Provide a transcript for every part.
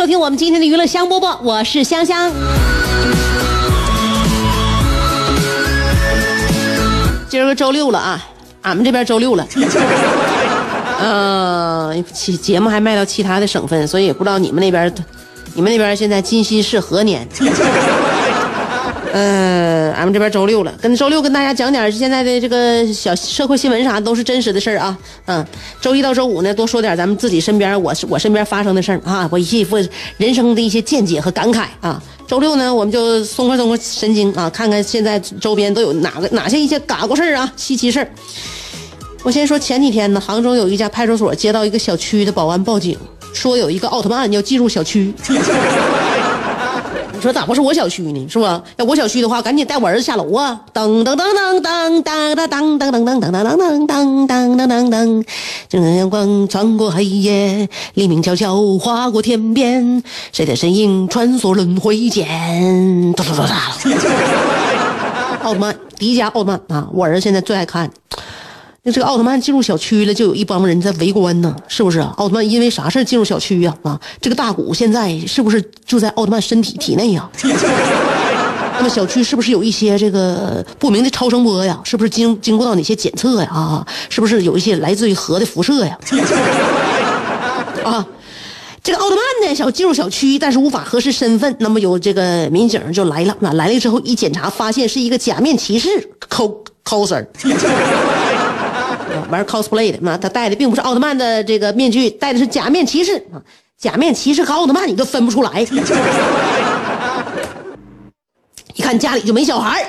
收听我们今天的娱乐香饽饽，我是香香。今儿个周六了啊，俺们这边周六了。嗯、其节目还卖到其他的省份，所以也不知道你们那边，你们那边现在今夕是何年？嗯，俺们这边周六了，跟周六跟大家讲点现在的这个小社会新闻啥都是真实的事儿啊。嗯，周一到周五呢，多说点咱们自己身边我我身边发生的事儿啊，我一些人生的一些见解和感慨啊。周六呢，我们就松快松快神经啊，看看现在周边都有哪个哪些一些嘎咕事儿啊，稀奇事儿。我先说前几天呢，杭州有一家派出所接到一个小区的保安报警，说有一个奥特曼要进入小区。你说咋不是我小区呢？是吧？要我小区的话，赶紧带我儿子下楼啊！噔噔噔噔噔噔噔噔噔噔噔噔噔噔噔噔噔噔噔，正阳光穿过黑夜，黎明悄悄划过天边，谁的身影穿梭轮回间？哒哒哒哒。奥特曼，迪迦奥特曼啊！我儿子现在最爱看。那这个奥特曼进入小区了，就有一帮人在围观呢，是不是？奥特曼因为啥事进入小区呀、啊？这个大古现在是不是就在奥特曼身体体内呀、那么小区是不是有一些这个不明的超声波呀？是不是经经过到哪些检测呀？啊，是不是有一些来自于核的辐射呀？啊，这个奥特曼呢想进入小区，但是无法核实身份，那么有这个民警就来了。那来了之后一检查，发现是一个假面骑士 coser。玩 cosplay 的，那他戴的并不是奥特曼的这个面具，戴的是假面骑士啊。假面骑士和奥特曼你都分不出来，一看家里就没小孩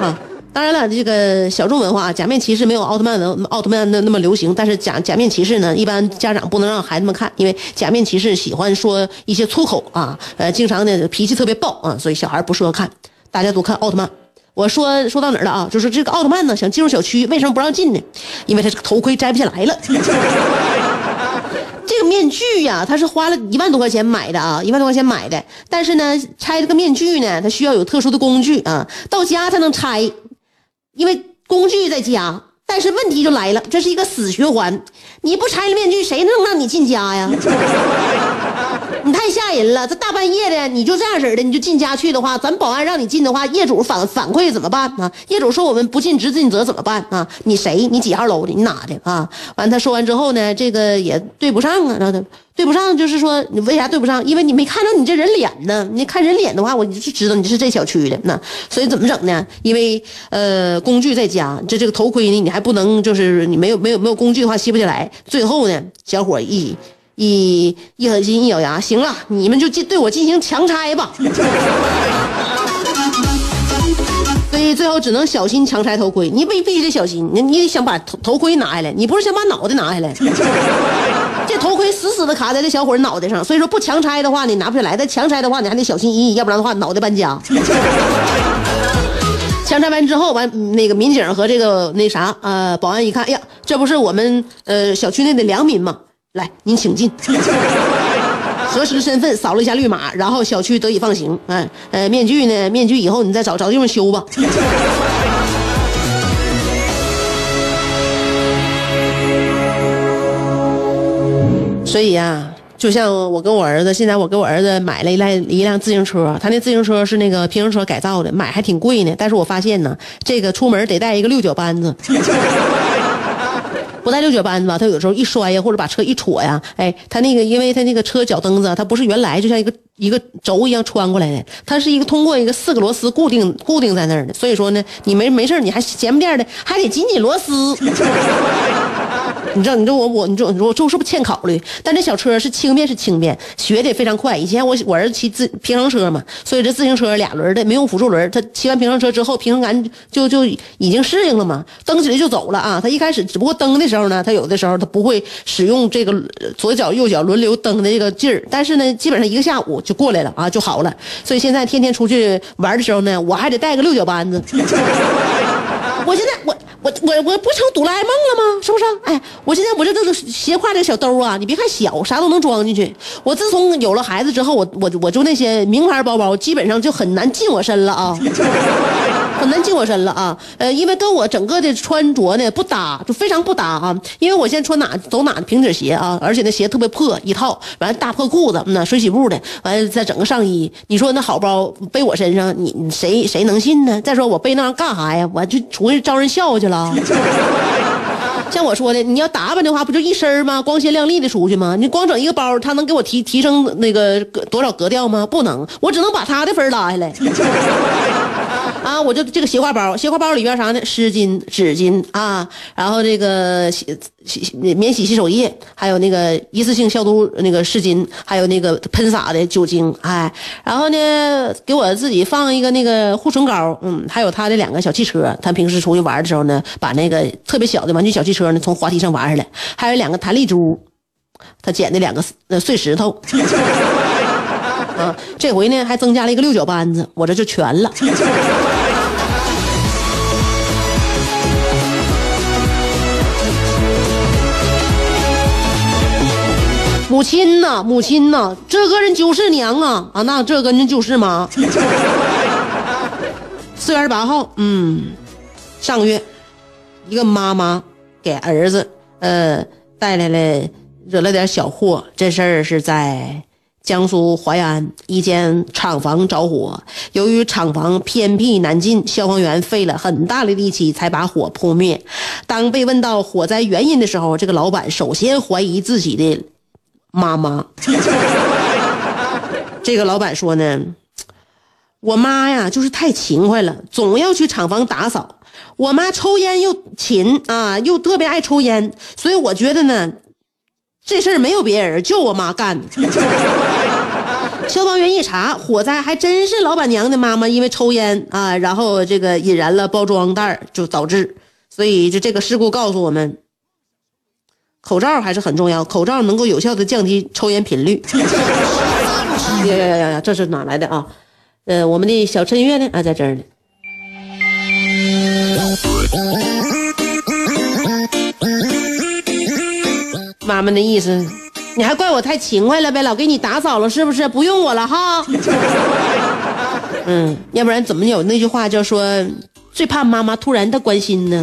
啊。当然了，这个小众文化啊，假面骑士没有奥特曼文奥特曼的那么流行，但是假假面骑士呢，一般家长不能让孩子们看，因为假面骑士喜欢说一些粗口啊，呃，经常的脾气特别暴啊，所以小孩不适合看，大家都看奥特曼。我说说到哪儿了啊？就是这个奥特曼呢，想进入小区，为什么不让进呢？因为他这个头盔摘不下来了。这个面具呀、他是花了一万多块钱买的啊，一万多块钱买的。但是呢，拆这个面具呢，他需要有特殊的工具啊，到家才能拆，因为工具在家。但是问题就来了，这是一个死循环，你不拆了面具，谁能让你进家呀？人了！这大半夜的，你就这样式儿的，你就进家去的话，咱保安让你进的话，业主反反馈怎么办啊？业主说我们不尽职尽责怎么办啊？你谁？你几号楼的？你哪的啊？完，他说完之后呢，这个也对不上啊，然后他对不上，就是说你为啥对不上？因为你没看到你这人脸呢。你看人脸的话，我就知道你是这小区的。那所以怎么整呢？因为呃，工具在家，这这个头盔呢，你还不能就是你没有没有没有工具的话吸不下来。最后呢，小伙一。一一狠心，一咬牙，行了，你们就进对我进行强拆吧。所以最后只能小心强拆头盔。你必必须得小心，你你得想把头头盔拿下来，你不是想把脑袋拿下来。这头盔死死的卡在这小伙脑袋上，所以说不强拆的话，你拿不下来；但强拆的话，你还得小心翼翼，要不然的话脑袋搬家。强拆完之后，完那个民警和这个那啥呃保安一看，哎呀，这不是我们呃小区内的良民吗？来，您请进。核实身份，扫了一下绿码，然后小区得以放行。哎，呃，面具呢？面具以后你再找找地方修吧。所以呀、就像我跟我儿子，现在我给我儿子买了一辆一辆自行车，他那自行车是那个平衡车改造的，买还挺贵呢。但是我发现呢，这个出门得带一个六角扳子。不带六角扳子吧，他有时候一摔呀，或者把车一戳呀，哎，他那个因为他那个车脚蹬子，它不是原来就像一个一个轴一样穿过来的，它是一个通过一个四个螺丝固定固定在那儿的，所以说呢，你没没事你还闲不颠的，还得紧紧螺丝。你知道，你知道我我你知道我这是不是欠考虑？但这小车是轻便是轻便，学的也非常快。以前我我儿子骑自平衡车嘛，所以这自行车俩轮的没用辅助轮，他骑完平衡车之后，平衡感就就已经适应了嘛，蹬起来就走了啊。他一开始只不过蹬的时候呢，他有的时候他不会使用这个左脚右脚轮流蹬的这个劲儿，但是呢，基本上一个下午就过来了啊，就好了。所以现在天天出去玩的时候呢，我还得带个六角扳子。我现在我。我我我不成哆啦 A 梦了吗？是不是？哎，我现在我这都是斜挎这小兜啊，你别看小，啥都能装进去。我自从有了孩子之后，我我我就那些名牌包包基本上就很难近我身了啊。很难进我身了啊，呃，因为跟我整个的穿着呢不搭，就非常不搭啊。因为我现在穿哪走哪的平底鞋啊，而且那鞋特别破，一套完大破裤子，那水洗布的，完了再整个上衣。你说那好包背我身上，你谁谁能信呢？再说我背那玩意干啥呀？我就出去招人笑去了。像我说的，你要打扮的话，不就一身吗？光鲜亮丽的出去吗？你光整一个包，他能给我提提升那个多少格调吗？不能，我只能把他的分拉下来。啊，我就这个斜挎包，斜挎包里边啥呢？湿巾、纸巾啊，然后这个洗洗免洗洗手液，还有那个一次性消毒那个湿巾，还有那个喷洒的酒精，哎，然后呢，给我自己放一个那个护唇膏，嗯，还有他的两个小汽车，他平时出去玩的时候呢，把那个特别小的玩具小汽车呢从滑梯上玩下来，还有两个弹力珠，他捡的两个碎石头。啊，这回呢还增加了一个六角扳子，我这就全了。母亲呐，母亲呐，这个人就是娘啊啊，那这个人就是妈。四月二十八号，嗯，上个月，一个妈妈给儿子呃带来了惹了点小祸，这事儿是在。江苏淮安一间厂房着火，由于厂房偏僻难进，消防员费了很大的力气才把火扑灭。当被问到火灾原因的时候，这个老板首先怀疑自己的妈妈。这个老板说呢：“我妈呀，就是太勤快了，总要去厂房打扫。我妈抽烟又勤啊，又特别爱抽烟，所以我觉得呢。”这事儿没有别人，就我妈干的。消防员一查，火灾还真是老板娘的妈妈因为抽烟啊，然后这个引燃了包装袋，就导致。所以就这个事故告诉我们，口罩还是很重要，口罩能够有效的降低抽烟频率。呀呀呀呀！这是哪来的啊？呃，我们的小陈月呢？啊，在这儿呢。妈妈的意思，你还怪我太勤快了呗？老给你打扫了是不是？不用我了哈。嗯，要不然怎么有那句话叫说最怕妈妈突然的关心呢？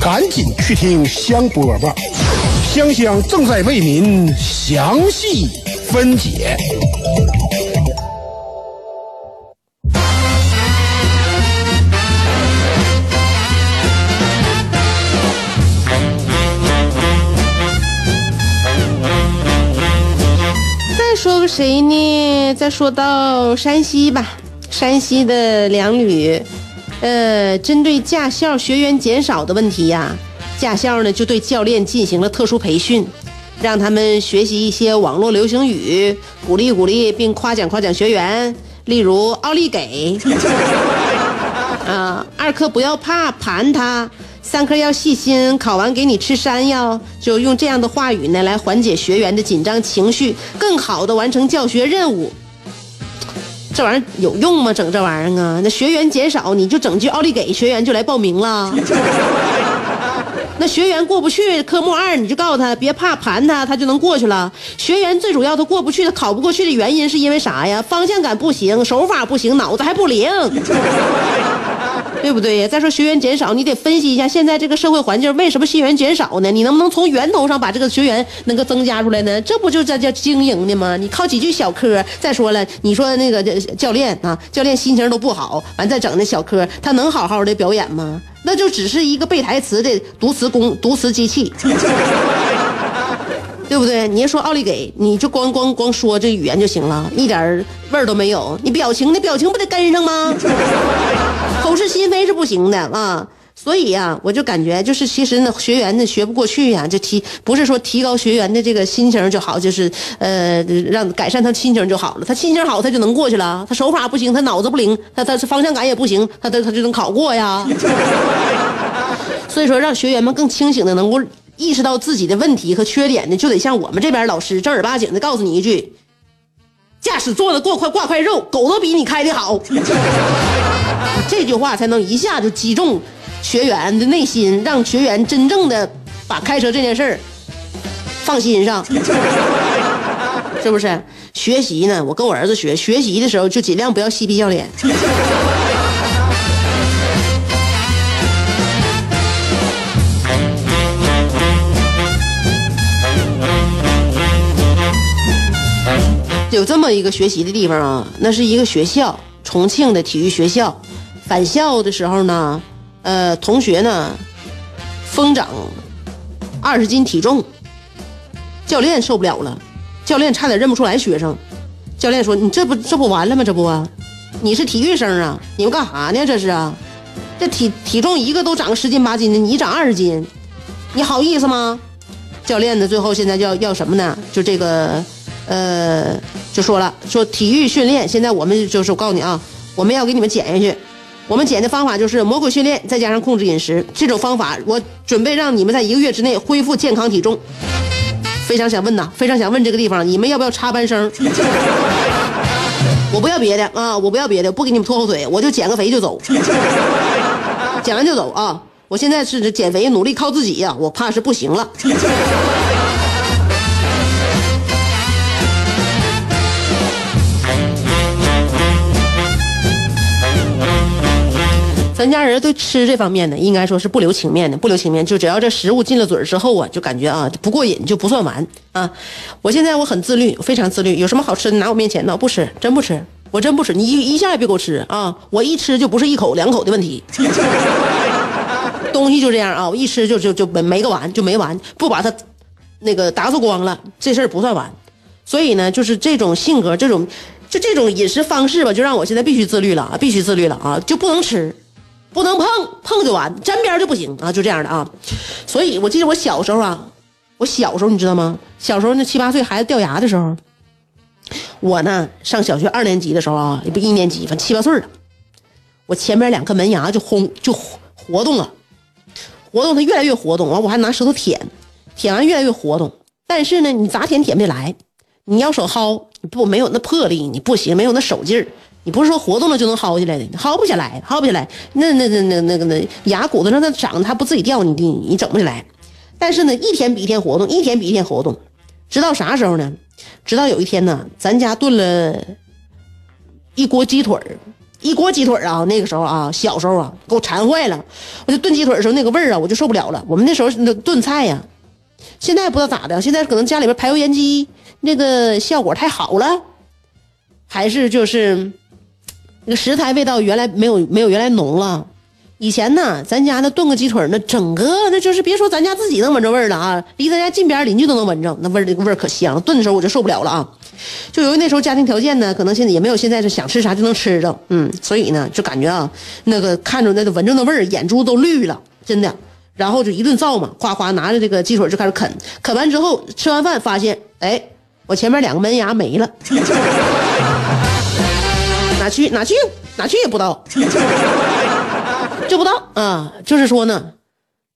赶紧去听香饽吧，香香正在为您详细分解。再说个谁呢？再说到山西吧，山西的两旅，呃，针对驾校学员减少的问题呀，驾校呢就对教练进行了特殊培训，让他们学习一些网络流行语，鼓励鼓励并夸奖夸奖学员，例如“奥利给”，啊，二课不要怕，盘他。三科要细心，考完给你吃山药，就用这样的话语呢来缓解学员的紧张情绪，更好的完成教学任务。这玩意儿有用吗？整这玩意儿啊？那学员减少，你就整句奥利给，学员就来报名了。那学员过不去科目二，你就告诉他别怕，盘他，他就能过去了。学员最主要他过不去，他考不过去的原因是因为啥呀？方向感不行，手法不行，脑子还不灵，对不对？再说学员减少，你得分析一下现在这个社会环境为什么学员减少呢？你能不能从源头上把这个学员能够增加出来呢？这不就这叫经营的吗？你靠几句小科，再说了，你说那个教练啊，教练心情都不好，完再整那小科，他能好好的表演吗？那就只是一个背台词的读词工、读词机器，对不对？你要说奥利给，你就光光光说这语言就行了，一点味儿都没有。你表情，你表情不得跟上吗？口是心非是不行的啊。所以呀，我就感觉就是，其实呢，学员呢学不过去呀，就提不是说提高学员的这个心情就好，就是呃，让改善他心情就好了。他心情好，他就能过去了。他手法不行，他脑子不灵，他他方向感也不行，他他他就能考过呀。所以说，让学员们更清醒的能够意识到自己的问题和缺点呢，就得像我们这边老师正儿八经的告诉你一句：驾驶座的过快挂块肉，狗都比你开的好。这句话才能一下就击中。学员的内心，让学员真正的把开车这件事儿放心上，是不是？学习呢，我跟我儿子学，学习的时候就尽量不要嬉皮笑脸。有这么一个学习的地方啊，那是一个学校，重庆的体育学校。返校的时候呢。呃，同学呢，疯长二十斤体重，教练受不了了，教练差点认不出来学生。教练说：“你这不这不完了吗？这不啊，你是体育生啊？你们干啥呢？这是啊？这体体重一个都长十斤八斤的，你长二十斤，你好意思吗？”教练呢，最后现在要要什么呢？就这个，呃，就说了，说体育训练，现在我们就是我告诉你啊，我们要给你们减下去。我们减的方法就是魔鬼训练，再加上控制饮食。这种方法，我准备让你们在一个月之内恢复健康体重。非常想问呐，非常想问这个地方，你们要不要插班生？我不要别的啊，我不要别的，不给你们拖后腿，我就减个肥就走，减完就走啊！我现在是减肥，努力靠自己呀，我怕是不行了。咱家人对吃这方面呢，应该说是不留情面的，不留情面。就只要这食物进了嘴之后啊，就感觉啊不过瘾，就不算完啊。我现在我很自律，非常自律。有什么好吃的拿我面前呢？不吃，真不吃，我真不吃。你一一下也别给我吃啊！我一吃就不是一口两口的问题。东西就这样啊，我一吃就就就没没个完，就没完。不把它那个打扫光了，这事儿不算完。所以呢，就是这种性格，这种就这种饮食方式吧，就让我现在必须自律了，必须自律了啊，就不能吃。不能碰，碰就完，沾边就不行啊！就这样的啊，所以我记得我小时候啊，我小时候你知道吗？小时候那七八岁孩子掉牙的时候，我呢上小学二年级的时候啊，也不一年级，反正七八岁了，我前面两颗门牙就轰就活动了，活动它越来越活动，完我还拿舌头舔，舔完越来越活动，但是呢，你咋舔舔不来，你要手薅，不没有那魄力，你不行，没有那手劲儿。你不是说活动了就能薅起来的，薅不下来，薅不下来。那那那那那个那牙骨头上它长，它不自己掉，你你你整不起来。但是呢，一天比一天活动，一天比一天活动，直到啥时候呢？直到有一天呢，咱家炖了一锅鸡腿儿一锅鸡腿儿啊。那个时候啊，小时候啊，给我馋坏了。我就炖鸡腿的时候，那个味儿啊，我就受不了了。我们那时候那炖菜呀，现在不知道咋的，现在可能家里边排油烟机那个效果太好了，还是就是。那个食材味道原来没有没有原来浓了，以前呢，咱家那炖个鸡腿那整个那就是别说咱家自己能闻着味儿了啊，离咱家近边邻居都能闻着，那味儿那个味儿可香。炖的时候我就受不了了啊，就由于那时候家庭条件呢，可能现在也没有现在是想吃啥就能吃着，嗯，所以呢就感觉啊，那个看着那个闻着那味儿，眼珠都绿了，真的。然后就一顿造嘛，夸夸拿着这个鸡腿就开始啃，啃完之后吃完饭发现，哎，我前面两个门牙没了。哪去哪去哪去也不到，就不到啊。就是说呢，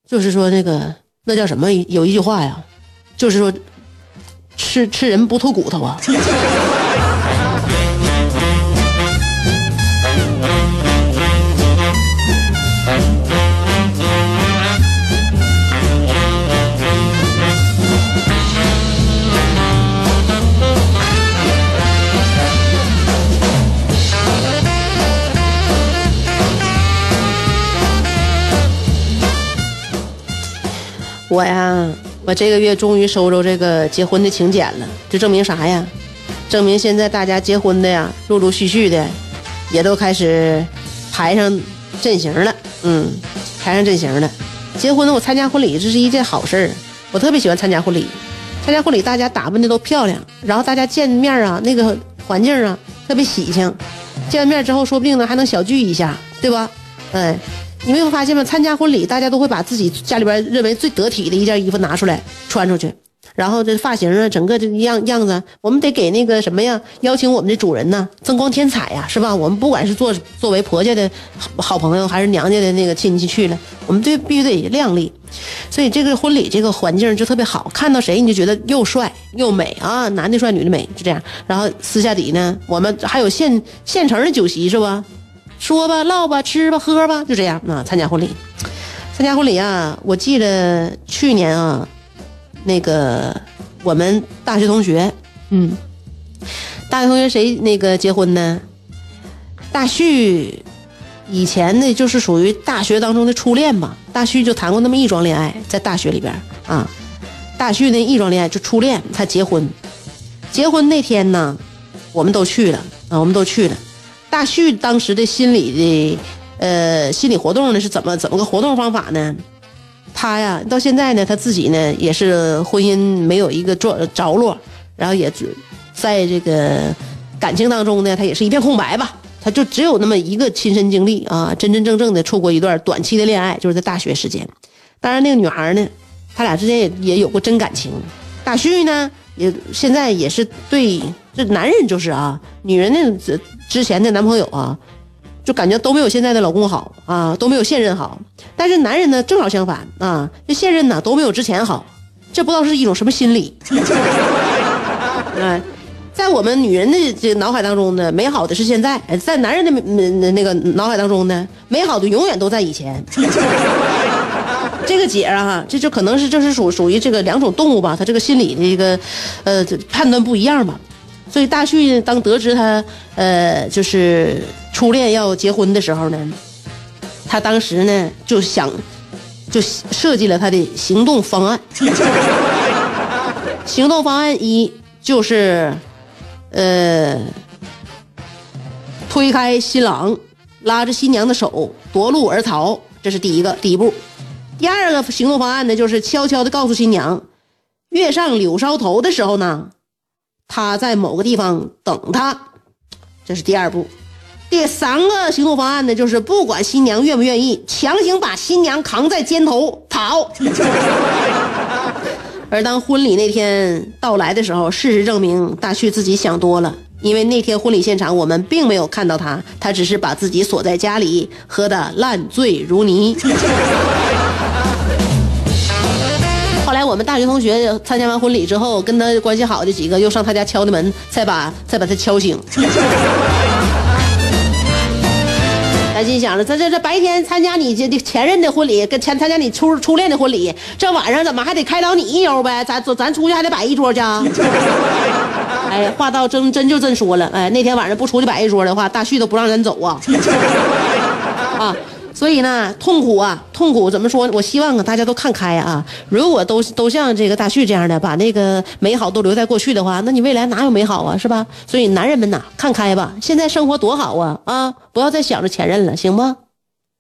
就是说那个那叫什么？有一句话呀，就是说吃吃人不吐骨头啊。我呀，我这个月终于收着这个结婚的请柬了，这证明啥呀？证明现在大家结婚的呀，陆陆续续的，也都开始排上阵型了。嗯，排上阵型了。结婚了，我参加婚礼，这是一件好事儿。我特别喜欢参加婚礼，参加婚礼大家打扮的都漂亮，然后大家见面啊，那个环境啊特别喜庆。见完面之后，说不定呢还能小聚一下，对吧？哎，你没有发现吗？参加婚礼，大家都会把自己家里边认为最得体的一件衣服拿出来穿出去。然后这发型啊，整个这个样样子，我们得给那个什么呀，邀请我们的主人呢，增光添彩呀，是吧？我们不管是做作为婆家的好朋友，还是娘家的那个亲戚去了，我们对必须得靓丽。所以这个婚礼这个环境就特别好，看到谁你就觉得又帅又美啊，男的帅，女的美，就这样。然后私下底呢，我们还有现现成的酒席是吧？说吧，唠吧，吃吧，喝吧，就这样啊。参加婚礼，参加婚礼啊，我记得去年啊。那个我们大学同学，嗯，大学同学谁那个结婚呢？大旭以前呢就是属于大学当中的初恋吧。大旭就谈过那么一桩恋爱，在大学里边啊。大旭那一桩恋爱就初恋，他结婚，结婚那天呢，我们都去了啊，我们都去了。大旭当时的心理的呃心理活动呢是怎么怎么个活动方法呢？他呀，到现在呢，他自己呢也是婚姻没有一个着着落，然后也在这个感情当中呢，他也是一片空白吧。他就只有那么一个亲身经历啊，真真正正的处过一段短期的恋爱，就是在大学时间。当然，那个女孩呢，他俩之间也也有过真感情。大旭呢，也现在也是对这男人就是啊，女人的之前的男朋友啊。就感觉都没有现在的老公好啊，都没有现任好。但是男人呢，正好相反啊，这现任呢都没有之前好。这不知道是一种什么心理。哎，在我们女人的这脑海当中呢，美好的是现在；在男人的那那个脑海当中呢，美好的永远都在以前。这个姐啊，这就可能是这是属属于这个两种动物吧，他这个心理的一个呃判断不一样吧。所以大旭当得知他呃就是初恋要结婚的时候呢，他当时呢就想就设计了他的行动方案。行动方案一就是呃推开新郎，拉着新娘的手夺路而逃，这是第一个第一步。第二个行动方案呢，就是悄悄的告诉新娘，月上柳梢头的时候呢。他在某个地方等他，这是第二步。第三个行动方案呢，就是不管新娘愿不愿意，强行把新娘扛在肩头跑。而当婚礼那天到来的时候，事实证明大旭自己想多了，因为那天婚礼现场我们并没有看到他，他只是把自己锁在家里，喝得烂醉如泥。后来我们大学同学参加完婚礼之后，跟他关系好的几个又上他家敲的门，再把再把他敲醒。咱心想了，这这这白天参加你这前任的婚礼，跟前参加你初初恋的婚礼，这晚上怎么还得开导你一悠呗？咱咱出去还得摆一桌去。哎，话到真真就真说了，哎，那天晚上不出去摆一桌的话，大旭都不让人走啊。啊。所以呢，痛苦啊，痛苦怎么说？我希望啊，大家都看开啊。如果都都像这个大旭这样的，把那个美好都留在过去的话，那你未来哪有美好啊？是吧？所以男人们呐，看开吧。现在生活多好啊啊！不要再想着前任了，行不？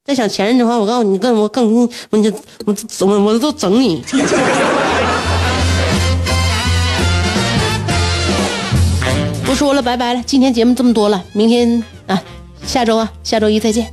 再想前任的话，我告诉你，更我更我你我怎么我都整你。不说了，拜拜了。今天节目这么多了，明天啊，下周啊，下周一再见。